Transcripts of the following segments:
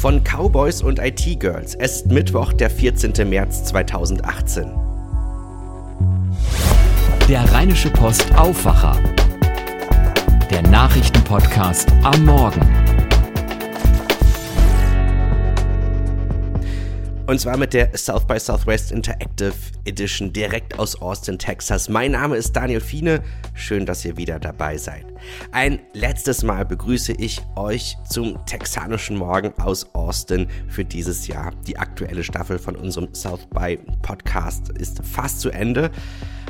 von Cowboys und IT-Girls. Es ist Mittwoch, der 14. März 2018. Der Rheinische Post Aufwacher. Der Nachrichtenpodcast am Morgen. Und zwar mit der South by Southwest Interactive Edition direkt aus Austin, Texas. Mein Name ist Daniel Fiene. Schön, dass ihr wieder dabei seid. Ein letztes Mal begrüße ich euch zum texanischen Morgen aus Austin für dieses Jahr. Die aktuelle Staffel von unserem South by Podcast ist fast zu Ende.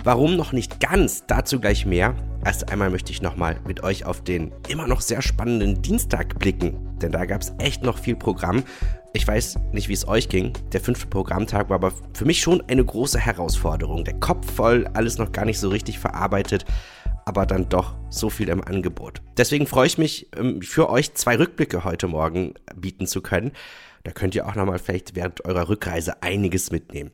Warum noch nicht ganz? Dazu gleich mehr. Erst einmal möchte ich nochmal mit euch auf den immer noch sehr spannenden Dienstag blicken, denn da gab es echt noch viel Programm. Ich weiß nicht, wie es euch ging. Der fünfte Programmtag war aber für mich schon eine große Herausforderung. Der Kopf voll, alles noch gar nicht so richtig verarbeitet, aber dann doch so viel im Angebot. Deswegen freue ich mich, ähm, für euch zwei Rückblicke heute Morgen bieten zu können. Da könnt ihr auch nochmal vielleicht während eurer Rückreise einiges mitnehmen.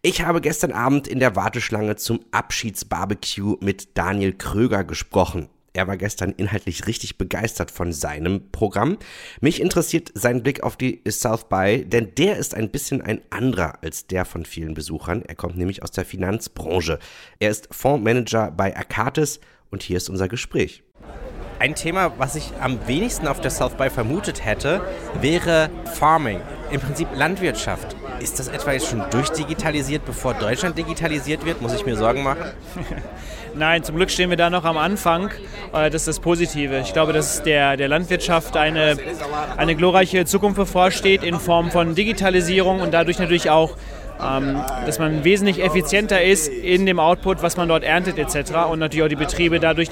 Ich habe gestern Abend in der Warteschlange zum Abschiedsbarbecue mit Daniel Kröger gesprochen. Er war gestern inhaltlich richtig begeistert von seinem Programm. Mich interessiert sein Blick auf die South by, denn der ist ein bisschen ein anderer als der von vielen Besuchern. Er kommt nämlich aus der Finanzbranche. Er ist Fondsmanager bei Akatis und hier ist unser Gespräch. Ein Thema, was ich am wenigsten auf der South by vermutet hätte, wäre Farming, im Prinzip Landwirtschaft. Ist das etwa jetzt schon durchdigitalisiert, bevor Deutschland digitalisiert wird? Muss ich mir Sorgen machen? Nein, zum Glück stehen wir da noch am Anfang. Äh, das ist das Positive. Ich glaube, dass der, der Landwirtschaft eine, eine glorreiche Zukunft bevorsteht in Form von Digitalisierung und dadurch natürlich auch ähm, dass man wesentlich effizienter ist in dem Output, was man dort erntet etc. Und natürlich auch die Betriebe dadurch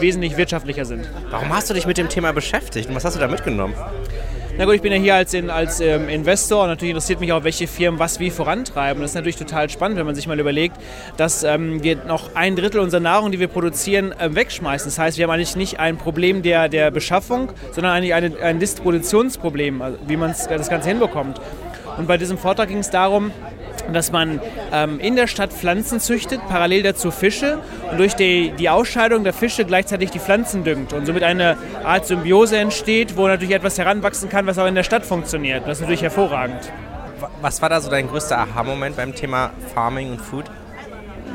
wesentlich wirtschaftlicher sind. Warum hast du dich mit dem Thema beschäftigt und was hast du da mitgenommen? Na gut, ich bin ja hier als, in, als ähm, Investor und natürlich interessiert mich auch, welche Firmen was wie vorantreiben. Das ist natürlich total spannend, wenn man sich mal überlegt, dass ähm, wir noch ein Drittel unserer Nahrung, die wir produzieren, äh, wegschmeißen. Das heißt, wir haben eigentlich nicht ein Problem der, der Beschaffung, sondern eigentlich eine, ein Distributionsproblem, also wie man das Ganze hinbekommt. Und bei diesem Vortrag ging es darum, dass man ähm, in der Stadt Pflanzen züchtet, parallel dazu Fische und durch die, die Ausscheidung der Fische gleichzeitig die Pflanzen düngt und somit eine Art Symbiose entsteht, wo natürlich etwas heranwachsen kann, was auch in der Stadt funktioniert. Das ist natürlich hervorragend. Was war da so dein größter Aha-Moment beim Thema Farming und Food?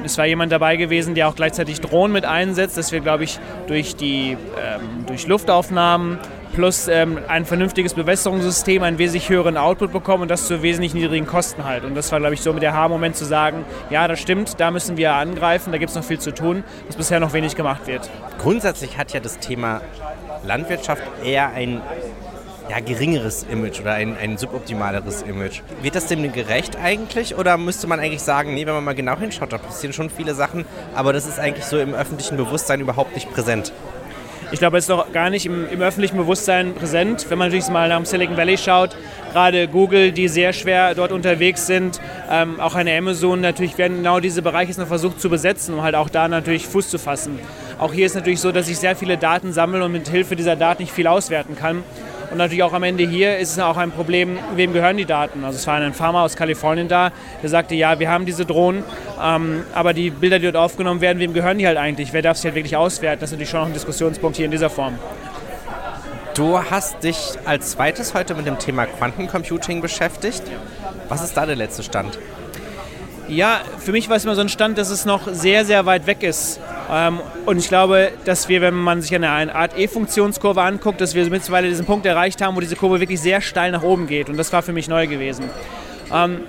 es war jemand dabei gewesen, der auch gleichzeitig Drohnen mit einsetzt, dass wir, glaube ich, durch die ähm, durch Luftaufnahmen plus ähm, ein vernünftiges Bewässerungssystem einen wesentlich höheren Output bekommen und das zu wesentlich niedrigen Kosten halt. Und das war, glaube ich, so mit der Haarmoment zu sagen, ja, das stimmt, da müssen wir angreifen, da gibt es noch viel zu tun, was bisher noch wenig gemacht wird. Grundsätzlich hat ja das Thema Landwirtschaft eher ein ja, geringeres Image oder ein, ein suboptimaleres Image. Wird das dem gerecht eigentlich oder müsste man eigentlich sagen, nee, wenn man mal genau hinschaut, da passieren schon viele Sachen, aber das ist eigentlich so im öffentlichen Bewusstsein überhaupt nicht präsent? Ich glaube, es ist noch gar nicht im, im, öffentlichen Bewusstsein präsent. Wenn man natürlich mal nach dem Silicon Valley schaut, gerade Google, die sehr schwer dort unterwegs sind, ähm, auch eine Amazon, natürlich werden genau diese Bereiche noch versucht zu besetzen, um halt auch da natürlich Fuß zu fassen. Auch hier ist natürlich so, dass ich sehr viele Daten sammle und mit Hilfe dieser Daten nicht viel auswerten kann. Und natürlich auch am Ende hier ist es auch ein Problem, wem gehören die Daten. Also es war ein Farmer aus Kalifornien da, der sagte, ja, wir haben diese Drohnen, ähm, aber die Bilder, die dort aufgenommen werden, wem gehören die halt eigentlich? Wer darf sie halt wirklich auswerten? Das ist natürlich schon noch ein Diskussionspunkt hier in dieser Form. Du hast dich als zweites heute mit dem Thema Quantencomputing beschäftigt. Was ist da der letzte Stand? Ja, für mich war es immer so ein Stand, dass es noch sehr, sehr weit weg ist. Ähm, und ich glaube, dass wir, wenn man sich eine, Art E-Funktionskurve anguckt, dass wir mittlerweile diesen Punkt erreicht haben, wo diese Kurve wirklich sehr steil nach oben geht. Und das war für mich neu gewesen. Ähm,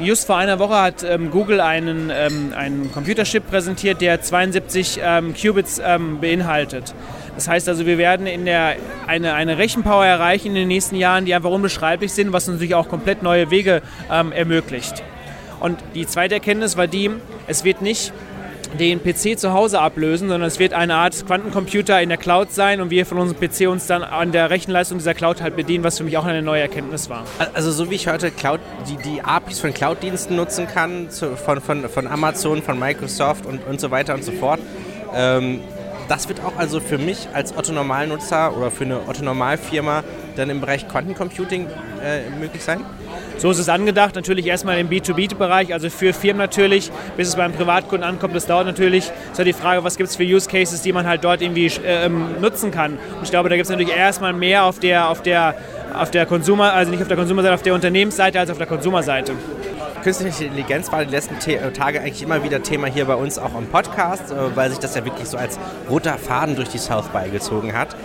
just vor einer Woche hat ähm, Google einen, einen Computerchip präsentiert, der 72 Qubits beinhaltet. Das heißt also, wir werden in der, eine, eine Rechenpower erreichen in den nächsten Jahren, die einfach unbeschreiblich sind, was natürlich auch komplett neue Wege ermöglicht. Und die zweite Erkenntnis war die, es wird nicht den PC zu Hause ablösen, sondern es wird eine Art Quantencomputer in der Cloud sein und wir von unserem PC uns dann an der Rechenleistung dieser Cloud halt bedienen, was für mich auch eine neue Erkenntnis war. Also so wie ich heute Cloud, die, die APIs von Cloud-Diensten nutzen kann, zu, von, von, von Amazon, von Microsoft und, und so weiter und so fort, ähm, das wird auch also für mich als Otto-Normalnutzer oder für eine Otto-Normal-Firma dann im Bereich Quantum Computing äh, möglich sein? So ist es angedacht, natürlich erstmal im B2B-Bereich, also für Firmen natürlich, bis es beim Privatkunden ankommt, das dauert natürlich. Es ist halt die Frage, was gibt es für Use Cases, die man halt dort irgendwie ähm, nutzen kann. Und ich glaube, da gibt es natürlich erstmal mehr auf der, auf der, auf der Consumer, also nicht auf der Konsumerseite, auf der Unternehmensseite als auf der Konsumerseite. Künstliche Intelligenz war die letzten äh, Tage eigentlich immer wieder Thema hier bei uns auch im Podcast, äh, weil sich das ja wirklich so als roter Faden durch die South by gezogen hat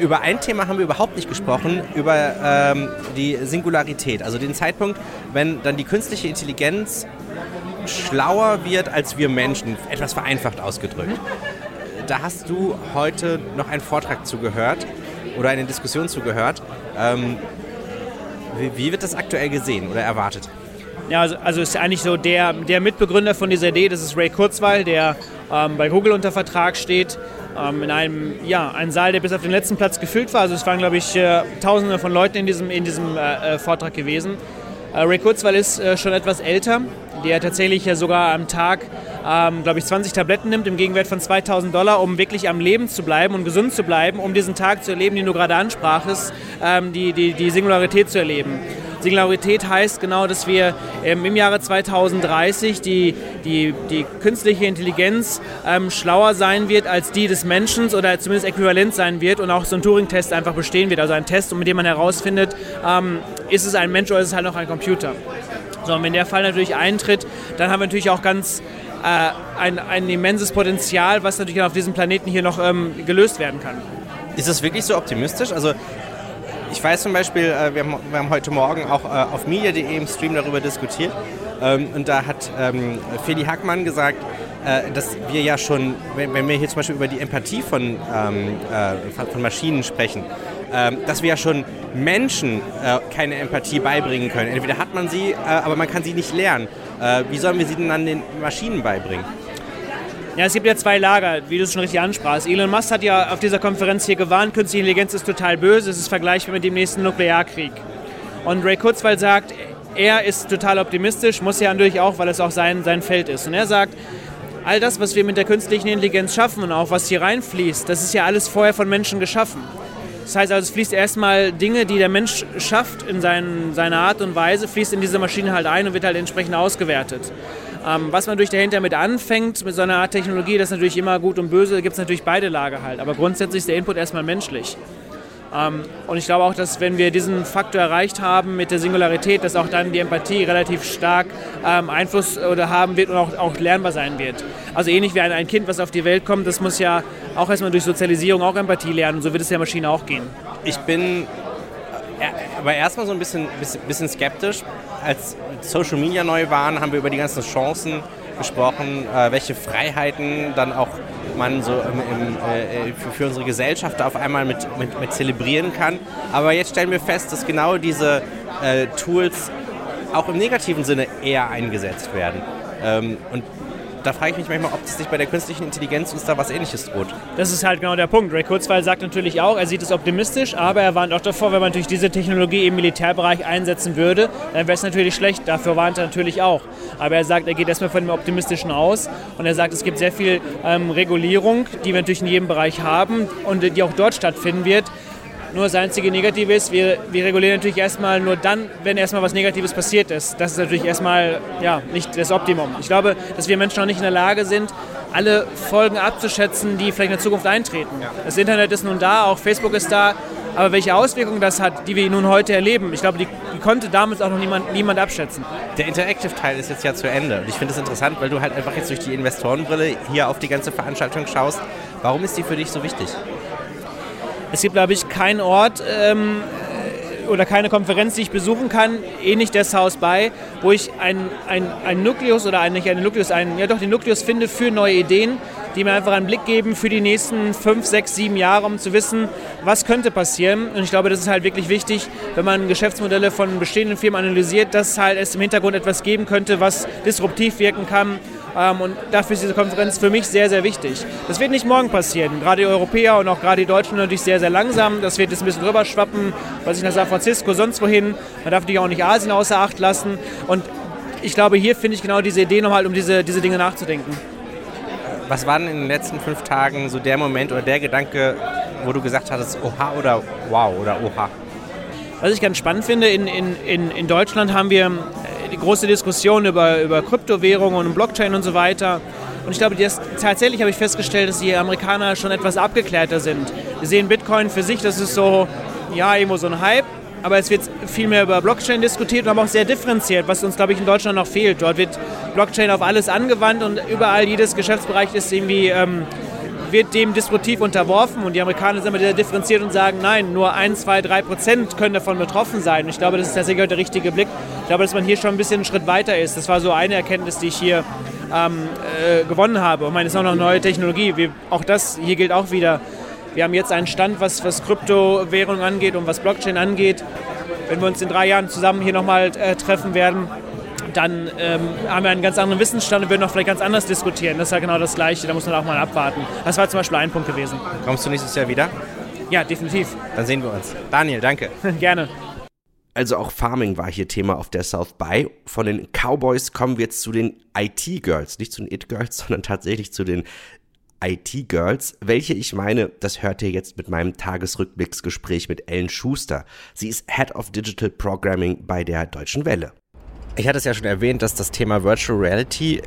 über ein Thema haben wir überhaupt nicht gesprochen, über ähm, die Singularität, also den Zeitpunkt, wenn dann die künstliche Intelligenz schlauer wird als wir Menschen, etwas vereinfacht ausgedrückt. Da hast du heute noch einen Vortrag zugehört oder eine Diskussion zugehört. Ähm, wie, wie wird das aktuell gesehen oder erwartet? Ja, also, also ist eigentlich so der, der Mitbegründer von dieser Idee, das ist Ray Kurzweil, der ähm, bei Google unter Vertrag steht ähm, in einem, ja, einen Saal, der bis auf den letzten Platz gefüllt war. Also es waren, glaube ich, äh, Tausende von Leuten in diesem, in diesem äh, äh Vortrag gewesen. Äh, Ray Kurzweil ist äh, schon etwas älter, der tatsächlich ja sogar am Tag, ähm, glaube ich, 20 Tabletten nimmt im Gegenwert von 2000 Dollar, um wirklich am Leben zu bleiben und gesund zu bleiben, um diesen Tag zu erleben, den du gerade ansprachest, ähm, die, die, die Singularität zu erleben. Singularität heißt genau, dass wir ähm, im Jahre 2030 die, die, die künstliche Intelligenz ähm, schlauer sein wird als die des Menschen oder zumindest äquivalent sein wird und auch so ein Turing-Test einfach bestehen wird. Also ein Test, mit dem man herausfindet, ähm, ist es ein Mensch oder ist es halt noch ein Computer. So, und wenn der Fall natürlich eintritt, dann haben wir natürlich auch ganz äh, ein, ein immenses Potenzial, was natürlich auf diesem Planeten hier noch ähm, gelöst werden kann. Ist das wirklich so optimistisch? Also ich weiß zum Beispiel, äh, wir, haben, wir haben heute Morgen auch äh, auf media.de im Stream darüber diskutiert. Ähm, und da hat ähm, Feli Hackmann gesagt, äh, dass wir ja schon, wenn, wenn, wir hier zum Beispiel über die Empathie von, ähm, äh, von Maschinen sprechen, äh, dass wir ja schon Menschen äh, keine Empathie beibringen können. Entweder hat man sie, aber man kann sie nicht lernen. wie sollen wir sie denn dann den Maschinen beibringen? Ja, es gibt ja zwei Lager, wie du es schon richtig ansprachst. Elon Musk hat ja auf dieser Konferenz hier gewarnt, künstliche Intelligenz ist total böse, es ist vergleichbar mit dem nächsten Nuklearkrieg. Und Ray Kurzweil sagt, er ist total optimistisch, muss ja natürlich auch, weil es auch sein, sein Feld ist. Und er sagt, all das, was wir mit der künstlichen Intelligenz schaffen und auch was hier reinfließt, das ist ja alles vorher von Menschen geschaffen. Das heißt also, es fließt erstmal Dinge, die der Mensch schafft in seinen, seiner Art und Weise, fließt in diese Maschine halt ein und wird halt entsprechend ausgewertet. Ähm, was man durch dahinter mit anfängt, mit so einer Art Technologie, das ist natürlich immer gut und böse, da gibt es natürlich beide Lager halt. Aber grundsätzlich ist der Input erstmal menschlich. Ähm, und ich glaube auch, dass wenn wir diesen Faktor erreicht haben mit der Singularität, dass auch dann die Empathie relativ stark ähm, Einfluss oder haben wird und auch, auch lernbar sein wird. Also ähnlich wie ein, ein Kind, was auf die Welt kommt, das muss ja auch erstmal durch Sozialisierung auch Empathie lernen. Und so wird es der Maschine auch gehen. Ich bin aber erstmal so ein bisschen, bisschen skeptisch. Als Social Media neu waren, haben wir über die ganzen Chancen gesprochen, äh, welche Freiheiten dann auch man so im, im, äh, für, unsere Gesellschaft auf einmal mit, mit, mit, zelebrieren kann. Aber jetzt stellen wir fest, dass genau diese äh, Tools auch im negativen Sinne eher eingesetzt werden. Ähm, und da frage ich mich manchmal, ob sich bei der künstlichen Intelligenz uns da was Ähnliches droht. Das ist halt genau der Punkt. Ray Kurzweil sagt natürlich auch, er sieht es optimistisch, aber er warnt auch davor, wenn man natürlich diese Technologie im Militärbereich einsetzen würde, dann wäre es natürlich schlecht. Dafür warnt er natürlich auch. Aber er sagt, er geht erstmal von dem Optimistischen aus und er sagt, es gibt sehr viel ähm, Regulierung, die wir natürlich in jedem Bereich haben und die auch dort stattfinden wird. Nur das einzige Negative ist, wir, wir regulieren natürlich erstmal nur dann, wenn erstmal was Negatives passiert ist. Das ist natürlich erstmal ja, nicht das Optimum. Ich glaube, dass wir Menschen noch nicht in der Lage sind, alle Folgen abzuschätzen, die vielleicht in der Zukunft eintreten. Das Internet ist nun da, auch Facebook ist da, aber welche Auswirkungen das hat, die wir nun heute erleben, ich glaube, die, die konnte damals auch noch niemand, niemand abschätzen. Der Interactive-Teil ist jetzt ja zu Ende. Und ich finde es interessant, weil du halt einfach jetzt durch die Investorenbrille hier auf die ganze Veranstaltung schaust. Warum ist die für dich so wichtig? Es gibt, glaube ich, keinen Ort ähm, oder keine Konferenz, die ich besuchen kann, ähnlich der South by, wo ich ein, ein, Nukleus oder ein, nicht einen Nukleus, ein, ja doch den Nukleus finde für neue Ideen, die mir einfach einen Blick geben für die nächsten fünf, sechs, sieben Jahre, um zu wissen, was könnte passieren. Und ich glaube, das ist halt wirklich wichtig, wenn man Geschäftsmodelle von bestehenden Firmen analysiert, dass halt es im Hintergrund etwas geben könnte, was disruptiv wirken kann und dafür ist diese Konferenz für mich sehr, sehr wichtig. Das wird nicht morgen passieren. Gerade die Europäer und auch gerade die Deutschen natürlich sehr, sehr langsam. Das wird jetzt ein bisschen rüberschwappen, was ich nach San Francisco, sonst wohin. Man darf natürlich auch nicht Asien außer Acht lassen. Und ich glaube, hier finde ich genau diese Idee nochmal, um diese, diese Dinge nachzudenken. Was war denn in den letzten fünf Tagen so der Moment oder der Gedanke, wo du gesagt hattest, oha oder wow oder oha? Was ich ganz spannend finde, in, in, in Deutschland haben wir die große Diskussion über, über Kryptowährungen und Blockchain und so weiter. Und ich glaube, das, tatsächlich habe ich festgestellt, dass die Amerikaner schon etwas abgeklärter sind. Wir sehen Bitcoin für sich, das ist so, ja, irgendwo so ein Hype. Aber es wird viel mehr über Blockchain diskutiert, aber auch sehr differenziert, was uns, glaube ich, in Deutschland noch fehlt. Dort wird Blockchain auf alles angewandt und überall jedes Geschäftsbereich ist irgendwie ähm, wird dem disruptiv unterworfen und die Amerikaner sind immer sehr differenziert und sagen, nein, nur 1, 2, 3 Prozent können davon betroffen sein. Und ich glaube, das ist tatsächlich der richtige Blick. Ich glaube, dass man hier schon ein bisschen einen Schritt weiter ist. Das war so eine Erkenntnis, die ich hier ähm, äh, gewonnen habe. Und meine, es ist auch noch neue Technologie. Wir, auch das, hier gilt auch wieder, wir haben jetzt einen Stand, was, was Kryptowährungen angeht und was Blockchain angeht. Wenn wir uns in drei Jahren zusammen hier nochmal äh, treffen werden, dann ähm, haben wir einen ganz anderen Wissensstand und würden auch vielleicht ganz anders diskutieren. Das ist ja genau das Gleiche, da muss man auch mal abwarten. Das war zum Beispiel ein Punkt gewesen. Kommst du nächstes Jahr wieder? Ja, definitiv. Dann sehen wir uns. Daniel, danke. Gerne. Also auch Farming war hier Thema auf der South By. Von den Cowboys kommen wir jetzt zu den IT-Girls. Nicht zu den It-Girls, sondern tatsächlich zu den IT-Girls, welche ich meine, das hört ihr jetzt mit meinem Tagesrückblicksgespräch mit Ellen Schuster. Sie ist Head of Digital Programming bei der Deutschen Welle. Ich hatte es ja schon erwähnt, dass das Thema Virtual Reality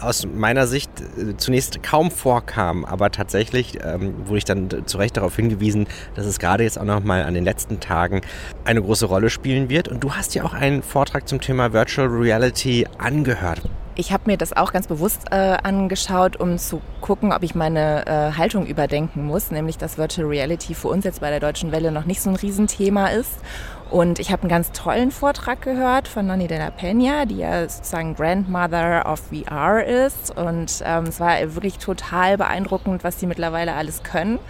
aus meiner Sicht äh, zunächst kaum vorkam, aber tatsächlich ähm, wurde ich dann zu Recht darauf hingewiesen, dass es gerade jetzt auch noch mal an den letzten Tagen eine große Rolle spielen wird. Und du hast ja auch einen Vortrag zum Thema Virtual Reality angehört. Ich habe mir das auch ganz bewusst äh, angeschaut, um zu gucken, ob ich meine äh, Haltung überdenken muss, nämlich dass Virtual Reality für uns jetzt bei der Deutschen Welle noch nicht so ein Riesenthema ist und ich habe einen ganz tollen Vortrag gehört von Nani de la Peña, die ja sozusagen Grandmother of VR ist. Und ähm, es war wirklich total beeindruckend, was sie mittlerweile alles können.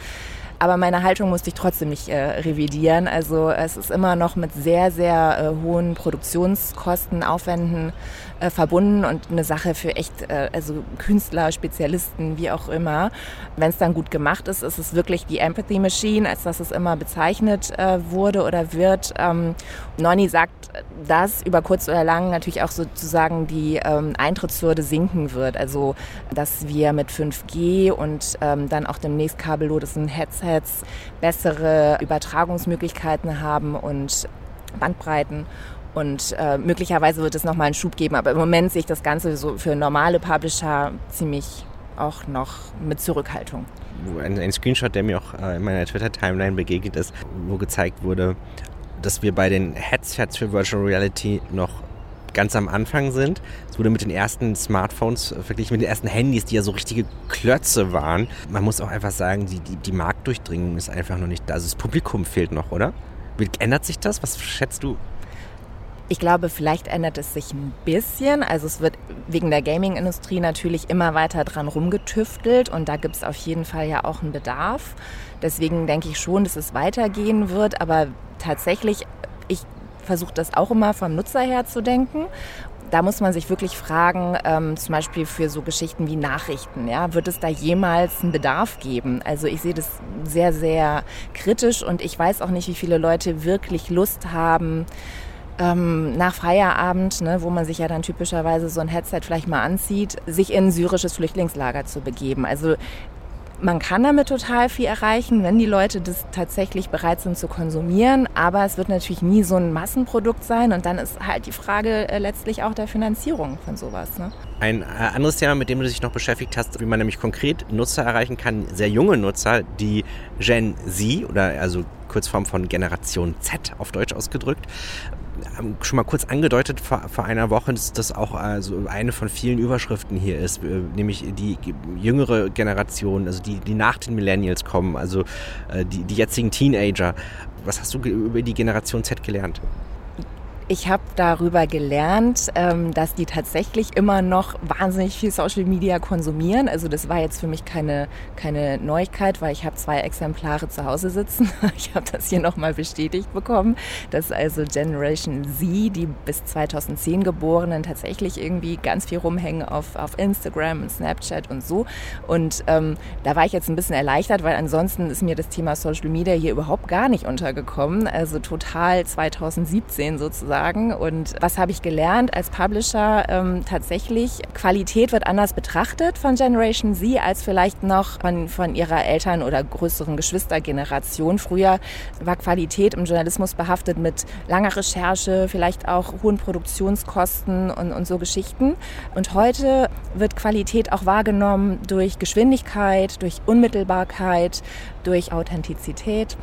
Aber meine Haltung musste ich trotzdem nicht äh, revidieren. Also es ist immer noch mit sehr, sehr äh, hohen Produktionskosten, Aufwänden äh, verbunden und eine Sache für echt, äh, also Künstler, Spezialisten, wie auch immer. Wenn es dann gut gemacht ist, ist es wirklich die Empathy Machine, als dass es immer bezeichnet äh, wurde oder wird. Ähm, Nonny sagt, dass über kurz oder lang natürlich auch sozusagen die ähm, Eintrittshürde sinken wird. Also, dass wir mit 5G und ähm, dann auch demnächst kabellosen Headsets bessere Übertragungsmöglichkeiten haben und Bandbreiten und äh, möglicherweise wird es nochmal einen Schub geben. Aber im Moment sehe ich das Ganze so für normale Publisher ziemlich auch noch mit Zurückhaltung. Ein, ein Screenshot, der mir auch äh, in meiner Twitter-Timeline begegnet ist, wo gezeigt wurde, dass wir bei den Headsets für Virtual Reality noch ganz am Anfang sind. Es wurde mit den ersten Smartphones verglichen mit den ersten Handys, die ja so richtige Klötze waren. Man muss auch einfach sagen, die, die, die Marktdurchdringung ist einfach noch nicht da. Also das Publikum fehlt noch, oder? Ändert sich das? Was schätzt du? Ich glaube, vielleicht ändert es sich ein bisschen. Also es wird wegen der Gaming-Industrie natürlich immer weiter dran rumgetüftelt und da gibt es auf jeden Fall ja auch einen Bedarf. Deswegen denke ich schon, dass es weitergehen wird. Aber tatsächlich, ich versuche das auch immer vom Nutzer her zu denken da muss man sich wirklich fragen, ähm, zum Beispiel für so Geschichten wie Nachrichten, ja, wird es da jemals einen Bedarf geben? Also ich sehe das sehr, sehr kritisch und ich weiß auch nicht, wie viele Leute wirklich Lust haben, ähm, nach Feierabend, ne, wo man sich ja dann typischerweise so ein Headset vielleicht mal anzieht, sich in ein syrisches Flüchtlingslager zu begeben. Also man kann damit total viel erreichen, wenn die Leute das tatsächlich bereit sind zu konsumieren. Aber es wird natürlich nie so ein Massenprodukt sein. Und dann ist halt die Frage äh, letztlich auch der Finanzierung von sowas. Ne? Ein äh, anderes Thema, mit dem du dich noch beschäftigt hast, wie man nämlich konkret Nutzer erreichen kann, sehr junge Nutzer, die Gen Z oder also Kurzform von Generation Z auf Deutsch ausgedrückt schon mal kurz angedeutet vor, vor einer Woche, dass das auch also eine von vielen Überschriften hier ist, äh, nämlich die jüngere Generation, also die, die nach den Millennials kommen, also äh, die, die jetzigen Teenager. Was hast du über die Generation Z gelernt? Ich habe darüber gelernt, ähm, dass die tatsächlich immer noch wahnsinnig viel Social Media konsumieren. Also das war jetzt für mich keine, keine Neuigkeit, weil ich habe zwei Exemplare zu Hause sitzen. Ich habe das hier nochmal bestätigt bekommen, dass also Generation Z, die bis 2010 Geborenen, tatsächlich irgendwie ganz viel rumhängen auf, auf Instagram und Snapchat und so. Und ähm, da war ich jetzt ein bisschen erleichtert, weil ansonsten ist mir das Thema Social Media hier überhaupt gar nicht untergekommen. Also total 2017 sozusagen sagen. Und was habe ich gelernt als Publisher? Ähm, tatsächlich, Qualität wird anders betrachtet von Generation Z als vielleicht noch von, von ihrer Eltern- oder größeren Geschwistergeneration. Früher war Qualität im Journalismus behaftet mit langer Recherche, vielleicht auch hohen Produktionskosten und, und so Geschichten. Und heute wird Qualität auch wahrgenommen durch Geschwindigkeit, durch Unmittelbarkeit, durch Authentizität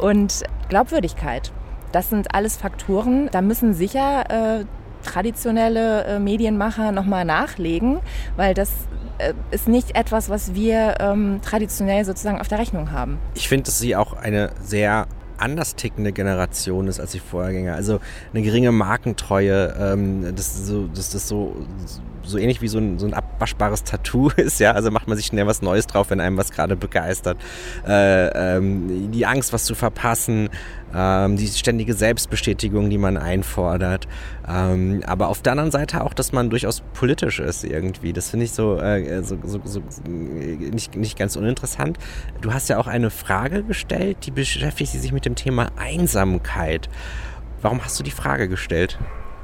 und Glaubwürdigkeit. Das sind alles Faktoren, da müssen sicher äh, traditionelle äh, Medienmacher nochmal nachlegen, weil das äh, ist nicht etwas, was wir ähm, traditionell sozusagen auf der Rechnung haben. Ich finde, dass sie auch eine sehr anders tickende Generation ist als die Vorgänger. Also eine geringe Markentreue, ähm, das, so, das, das so, so ähnlich wie so ein, so ein abwaschbares Tattoo ist, ja. Also macht man sich schnell was Neues drauf, wenn einem was gerade begeistert. Äh, ähm, die Angst, was zu verpassen, ähm, die ständige Selbstbestätigung, die man einfordert. Ähm, aber auf der anderen Seite auch, dass man durchaus politisch ist irgendwie. Das finde ich so, äh, so, so, so nicht, nicht ganz uninteressant. Du hast ja auch eine Frage gestellt, die beschäftigt sich mit dem Thema Einsamkeit. Warum hast du die Frage gestellt?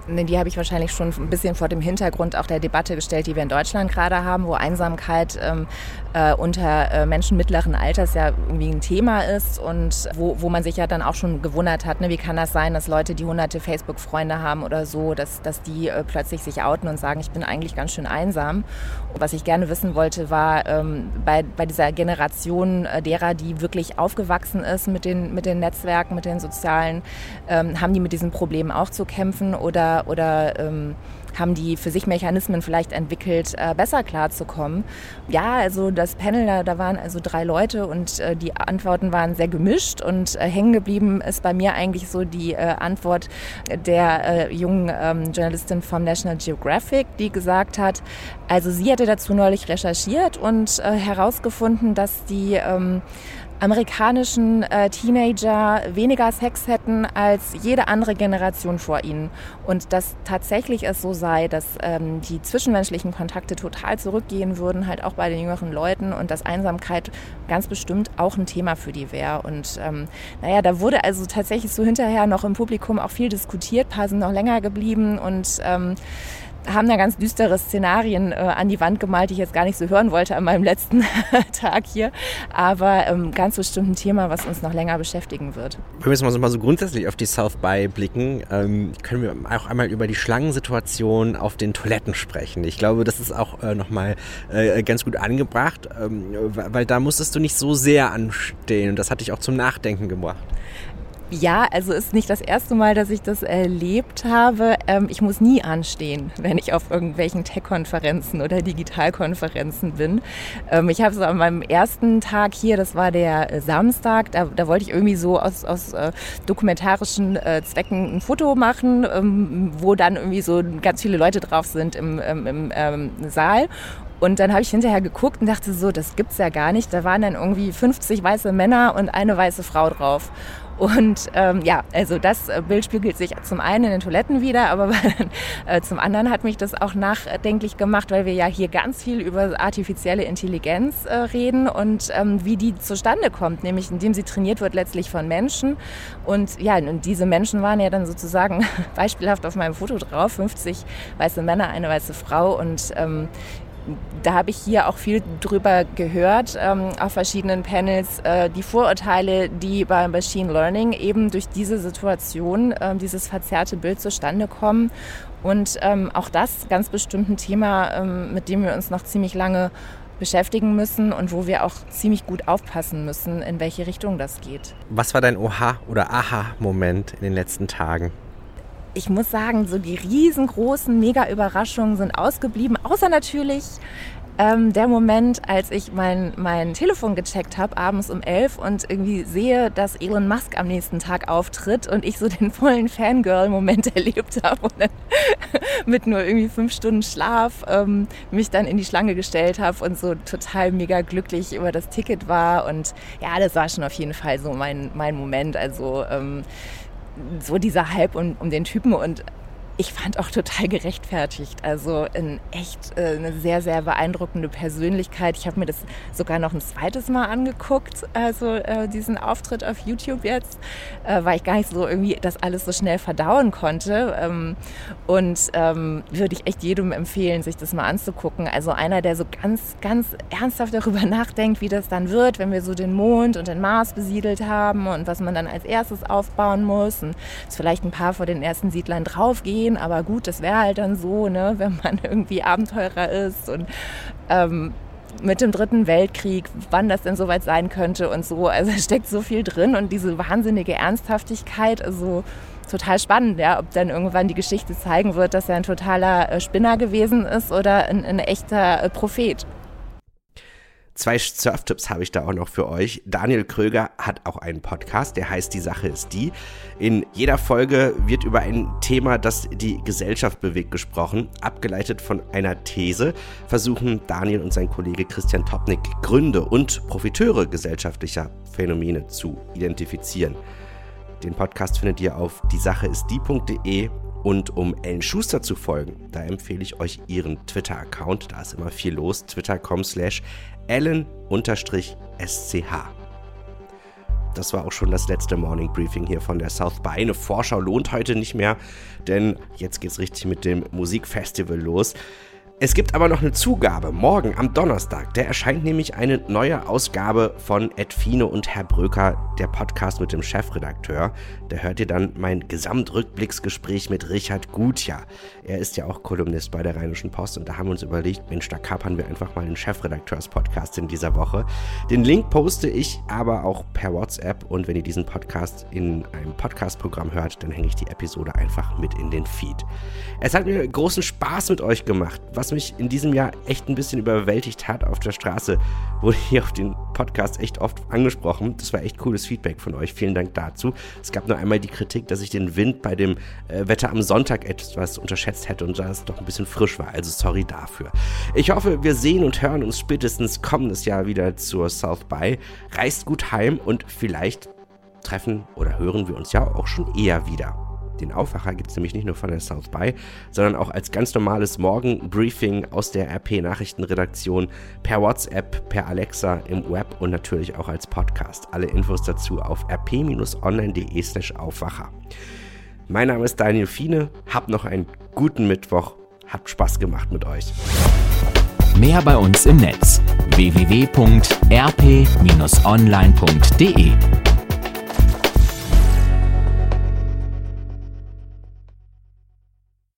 Die habe ich wahrscheinlich schon ein bisschen vor dem Hintergrund auch der Debatte gestellt, die wir in Deutschland gerade haben, wo Einsamkeit ähm, äh, unter äh, Menschen mittleren Alters ja irgendwie ein Thema ist und wo, wo man sich ja dann auch schon gewundert hat, ne, wie kann das sein, dass Leute, die hunderte Facebook-Freunde haben oder so, dass, dass die äh, plötzlich sich outen und sagen, ich bin eigentlich ganz schön einsam. Und was ich gerne wissen wollte, war ähm, bei, bei dieser Generation äh, derer, die wirklich aufgewachsen ist mit den, mit den Netzwerken, mit den sozialen, ähm, haben die mit diesen Problemen auch zu kämpfen oder, oder ähm, haben die für sich Mechanismen vielleicht entwickelt, äh, besser klarzukommen. Ja, also das Panel, da, da waren also drei Leute und äh, die Antworten waren sehr gemischt und äh, hängen geblieben ist bei mir eigentlich so die äh, Antwort der äh, jungen ähm, Journalistin vom National Geographic, die gesagt hat, also sie hatte dazu neulich recherchiert und äh, herausgefunden, dass die ähm, amerikanischen äh, Teenager weniger Sex hätten als jede andere Generation vor ihnen. Und dass tatsächlich es so sei, dass ähm, die zwischenmenschlichen Kontakte total zurückgehen würden, halt auch bei den jüngeren Leuten und dass Einsamkeit ganz bestimmt auch ein Thema für die wäre. Und ähm, naja, da wurde also tatsächlich so hinterher noch im Publikum auch viel diskutiert, paar sind noch länger geblieben und ähm, haben da ganz düstere Szenarien äh, an die Wand gemalt, die ich jetzt gar nicht so hören wollte an meinem letzten Tag hier. Aber ähm, ganz bestimmt ein Thema, was uns noch länger beschäftigen wird. Wenn wir jetzt mal so, mal so grundsätzlich auf die South by blicken, ähm, können wir auch einmal über die Schlangensituation auf den Toiletten sprechen. Ich glaube, das ist auch äh, nochmal äh, ganz gut angebracht, ähm, weil da musstest du nicht so sehr anstehen und das hat dich auch zum Nachdenken gebracht. Ja, also ist nicht das erste Mal, dass ich das erlebt habe. Ähm, ich muss nie anstehen, wenn ich auf irgendwelchen Tech-Konferenzen oder Digitalkonferenzen bin. Ähm, ich habe so an meinem ersten Tag hier, das war der Samstag, da, da wollte ich irgendwie so aus, aus äh, dokumentarischen äh, Zwecken ein Foto machen, ähm, wo dann irgendwie so ganz viele Leute drauf sind im, im, im ähm, Saal. Und dann habe ich hinterher geguckt und dachte so, das gibt's ja gar nicht. Da waren dann irgendwie 50 weiße Männer und eine weiße Frau drauf. Und ähm, ja, also das äh, Bild spiegelt sich zum einen in den Toiletten wieder, aber äh, zum anderen hat mich das auch nachdenklich gemacht, weil wir ja hier ganz viel über artifizielle Intelligenz äh, reden und ähm, wie die zustande kommt, nämlich indem sie trainiert wird letztlich von Menschen. Und ja, und diese Menschen waren ja dann sozusagen beispielhaft auf meinem Foto drauf, 50 weiße Männer, eine weiße Frau und ähm, da habe ich hier auch viel drüber gehört ähm, auf verschiedenen Panels, äh, die Vorurteile, die beim Machine Learning eben durch diese Situation, äh, dieses verzerrte Bild zustande kommen. Und ähm, auch das ganz bestimmt ein Thema, ähm, mit dem wir uns noch ziemlich lange beschäftigen müssen und wo wir auch ziemlich gut aufpassen müssen, in welche Richtung das geht. Was war dein Oha- oder Aha-Moment in den letzten Tagen? Ich muss sagen, so die riesengroßen Mega-Überraschungen sind ausgeblieben, außer natürlich ähm, der Moment, als ich mein, mein Telefon gecheckt habe, abends um elf und irgendwie sehe, dass Elon Musk am nächsten Tag auftritt und ich so den vollen Fangirl-Moment erlebt habe und dann mit nur irgendwie fünf Stunden Schlaf ähm, mich dann in die Schlange gestellt habe und so total mega glücklich über das Ticket war und ja, das war schon auf jeden Fall so mein, mein Moment. Also ähm, so dieser Hype um, um den Typen und ich fand auch total gerechtfertigt. Also in echt äh, eine sehr, sehr beeindruckende Persönlichkeit. Ich habe mir das sogar noch ein zweites Mal angeguckt, also äh, diesen Auftritt auf YouTube jetzt, äh, weil ich gar nicht so irgendwie das alles so schnell verdauen konnte. Ähm, und ähm, würde ich echt jedem empfehlen, sich das mal anzugucken. Also einer, der so ganz, ganz ernsthaft darüber nachdenkt, wie das dann wird, wenn wir so den Mond und den Mars besiedelt haben und was man dann als erstes aufbauen muss und vielleicht ein paar vor den ersten Siedlern draufgehen gehen, aber gut, das wäre halt dann so, ne, wenn man irgendwie Abenteurer ist und ähm, mit dem Dritten Weltkrieg, wann das denn soweit sein könnte und so. Also da steckt so viel drin und diese wahnsinnige Ernsthaftigkeit, also total spannend, ja, ob dann irgendwann die Geschichte zeigen wird, dass er ein totaler äh, Spinner gewesen ist oder ein, ein echter äh, Prophet. Zwei Surftipps habe ich da auch noch für euch. Daniel Kröger hat auch einen Podcast, der heißt Die Sache ist die. In jeder Folge wird über ein Thema, das die Gesellschaft bewegt, gesprochen. Abgeleitet von einer These versuchen Daniel und sein Kollege Christian Topnik Gründe und Profiteure gesellschaftlicher Phänomene zu identifizieren. Den Podcast findet ihr auf diesacheistdie.de und um Ellen Schuster zu folgen, da empfehle ich euch ihren Twitter-Account. Da ist immer viel los. Twitter.com slash ellen-sch. Das war auch schon das letzte Morning Briefing hier von der South by. Eine Vorschau lohnt heute nicht mehr, denn jetzt geht's richtig mit dem Musikfestival los. Es gibt aber noch eine Zugabe. Morgen am Donnerstag, der erscheint nämlich eine neue Ausgabe von Edfine und Herr Bröker, der Podcast mit dem Chefredakteur. Da hört ihr dann mein Gesamtrückblicksgespräch mit Richard Gutjahr. Er ist ja auch Kolumnist bei der Rheinischen Post und da haben wir uns überlegt, Mensch, da kapern wir einfach mal den Chefredakteurs-Podcast in dieser Woche. Den Link poste ich aber auch per WhatsApp und wenn ihr diesen Podcast in einem Podcast-Programm hört, dann hänge ich die Episode einfach mit in den Feed. Es hat mir großen Spaß mit euch gemacht. Was was mich in diesem Jahr echt ein bisschen überwältigt hat auf der Straße, wurde hier auf den Podcast echt oft angesprochen. Das war echt cooles Feedback von euch. Vielen Dank dazu. Es gab nur einmal die Kritik, dass ich den Wind bei dem äh, Wetter am Sonntag etwas unterschätzt hätte und da es doch ein bisschen frisch war. Also sorry dafür. Ich hoffe, wir sehen und hören uns spätestens kommendes Jahr wieder zur South by. Reist gut heim und vielleicht treffen oder hören wir uns ja auch schon eher wieder. Den Aufwacher gibt es nämlich nicht nur von der South by, sondern auch als ganz normales Morgenbriefing aus der RP Nachrichtenredaktion per WhatsApp, per Alexa im Web und natürlich auch als Podcast. Alle Infos dazu auf rp-online.de/slash Aufwacher. Mein Name ist Daniel Fiene, habt noch einen guten Mittwoch, habt Spaß gemacht mit euch. Mehr bei uns im Netz www.rp-online.de